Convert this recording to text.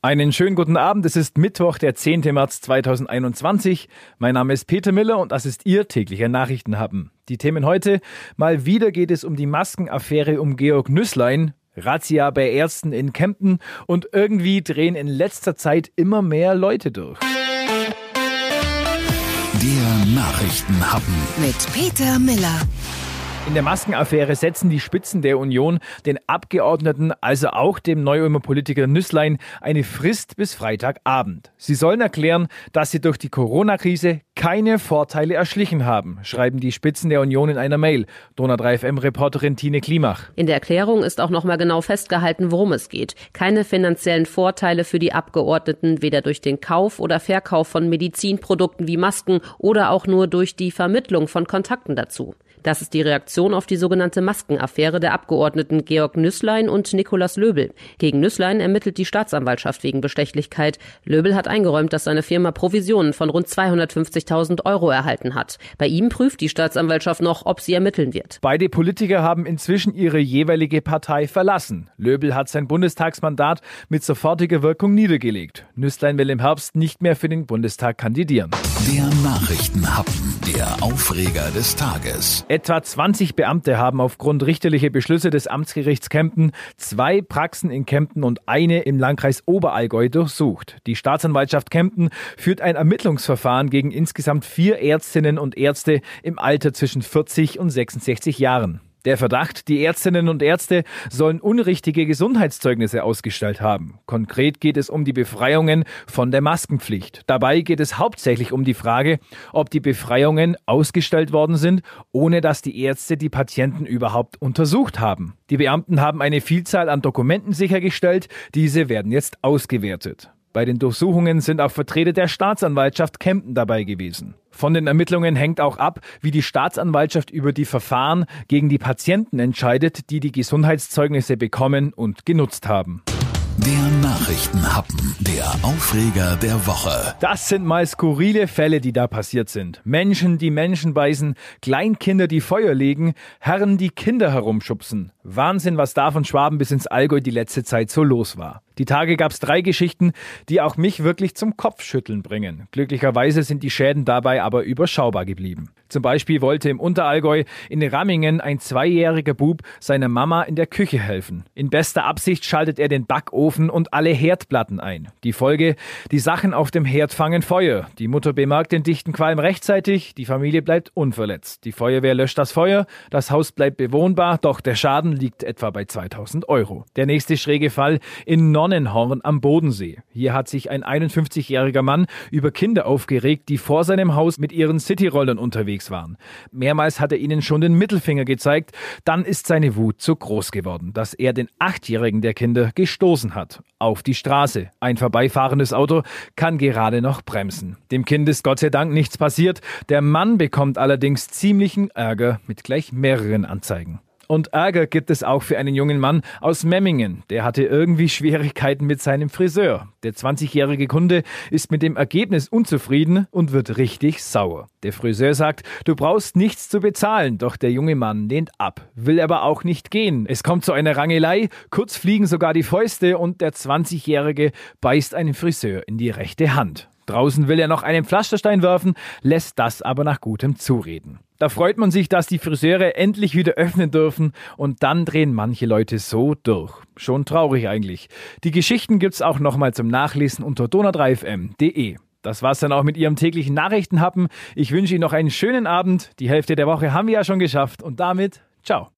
Einen schönen guten Abend. Es ist Mittwoch, der 10. März 2021. Mein Name ist Peter Miller und das ist Ihr täglicher Nachrichtenhappen. Die Themen heute. Mal wieder geht es um die Maskenaffäre um Georg Nüsslein. Razzia bei Ärzten in Kempten und irgendwie drehen in letzter Zeit immer mehr Leute durch. Der Nachrichtenhappen mit Peter Miller. In der Maskenaffäre setzen die Spitzen der Union den Abgeordneten, also auch dem Neu-Ulmer Politiker Nüsslein, eine Frist bis Freitagabend. Sie sollen erklären, dass sie durch die Corona-Krise keine Vorteile erschlichen haben, schreiben die Spitzen der Union in einer Mail. Donau 3FM-Reporterin Tine Klimach. In der Erklärung ist auch nochmal genau festgehalten, worum es geht. Keine finanziellen Vorteile für die Abgeordneten, weder durch den Kauf oder Verkauf von Medizinprodukten wie Masken oder auch nur durch die Vermittlung von Kontakten dazu. Das ist die Reaktion auf die sogenannte Maskenaffäre der Abgeordneten Georg Nüßlein und Nikolaus Löbel. Gegen Nüßlein ermittelt die Staatsanwaltschaft wegen Bestechlichkeit. Löbel hat eingeräumt, dass seine Firma Provisionen von rund 250.000 Euro erhalten hat. Bei ihm prüft die Staatsanwaltschaft noch, ob sie ermitteln wird. Beide Politiker haben inzwischen ihre jeweilige Partei verlassen. Löbel hat sein Bundestagsmandat mit sofortiger Wirkung niedergelegt. Nüßlein will im Herbst nicht mehr für den Bundestag kandidieren. Der Nachrichtenhappen, der Aufreger des Tages. Etwa 20 Beamte haben aufgrund richterlicher Beschlüsse des Amtsgerichts Kempten zwei Praxen in Kempten und eine im Landkreis Oberallgäu durchsucht. Die Staatsanwaltschaft Kempten führt ein Ermittlungsverfahren gegen insgesamt vier Ärztinnen und Ärzte im Alter zwischen 40 und 66 Jahren. Der Verdacht, die Ärztinnen und Ärzte sollen unrichtige Gesundheitszeugnisse ausgestellt haben. Konkret geht es um die Befreiungen von der Maskenpflicht. Dabei geht es hauptsächlich um die Frage, ob die Befreiungen ausgestellt worden sind, ohne dass die Ärzte die Patienten überhaupt untersucht haben. Die Beamten haben eine Vielzahl an Dokumenten sichergestellt, diese werden jetzt ausgewertet. Bei den Durchsuchungen sind auch Vertreter der Staatsanwaltschaft Kempten dabei gewesen. Von den Ermittlungen hängt auch ab, wie die Staatsanwaltschaft über die Verfahren gegen die Patienten entscheidet, die die Gesundheitszeugnisse bekommen und genutzt haben. Der Nachrichtenhappen, der Aufreger der Woche. Das sind mal skurrile Fälle, die da passiert sind. Menschen, die Menschen beißen, Kleinkinder, die Feuer legen, Herren, die Kinder herumschubsen. Wahnsinn, was da von Schwaben bis ins Allgäu die letzte Zeit so los war. Die Tage gab es drei Geschichten, die auch mich wirklich zum Kopfschütteln bringen. Glücklicherweise sind die Schäden dabei aber überschaubar geblieben. Zum Beispiel wollte im Unterallgäu in Rammingen ein zweijähriger Bub seiner Mama in der Küche helfen. In bester Absicht schaltet er den Backofen und alle Herdplatten ein. Die Folge, die Sachen auf dem Herd fangen Feuer. Die Mutter bemerkt den dichten Qualm rechtzeitig, die Familie bleibt unverletzt. Die Feuerwehr löscht das Feuer, das Haus bleibt bewohnbar, doch der Schaden liegt etwa bei 2000 Euro. Der nächste schräge Fall in Nonnenhorn am Bodensee. Hier hat sich ein 51-jähriger Mann über Kinder aufgeregt, die vor seinem Haus mit ihren Cityrollern unterwegs unterwegs waren. Mehrmals hat er ihnen schon den Mittelfinger gezeigt. Dann ist seine Wut so groß geworden, dass er den Achtjährigen der Kinder gestoßen hat. Auf die Straße. Ein vorbeifahrendes Auto kann gerade noch bremsen. Dem Kind ist Gott sei Dank nichts passiert. Der Mann bekommt allerdings ziemlichen Ärger mit gleich mehreren Anzeigen. Und Ärger gibt es auch für einen jungen Mann aus Memmingen. Der hatte irgendwie Schwierigkeiten mit seinem Friseur. Der 20-jährige Kunde ist mit dem Ergebnis unzufrieden und wird richtig sauer. Der Friseur sagt, du brauchst nichts zu bezahlen, doch der junge Mann lehnt ab, will aber auch nicht gehen. Es kommt zu einer Rangelei, kurz fliegen sogar die Fäuste und der 20-jährige beißt einen Friseur in die rechte Hand. Draußen will er noch einen Pflasterstein werfen, lässt das aber nach gutem Zureden. Da freut man sich, dass die Friseure endlich wieder öffnen dürfen und dann drehen manche Leute so durch. Schon traurig eigentlich. Die Geschichten gibt's auch nochmal zum Nachlesen unter donau3fm.de. Das war's dann auch mit Ihrem täglichen Nachrichtenhappen. Ich wünsche Ihnen noch einen schönen Abend. Die Hälfte der Woche haben wir ja schon geschafft und damit ciao.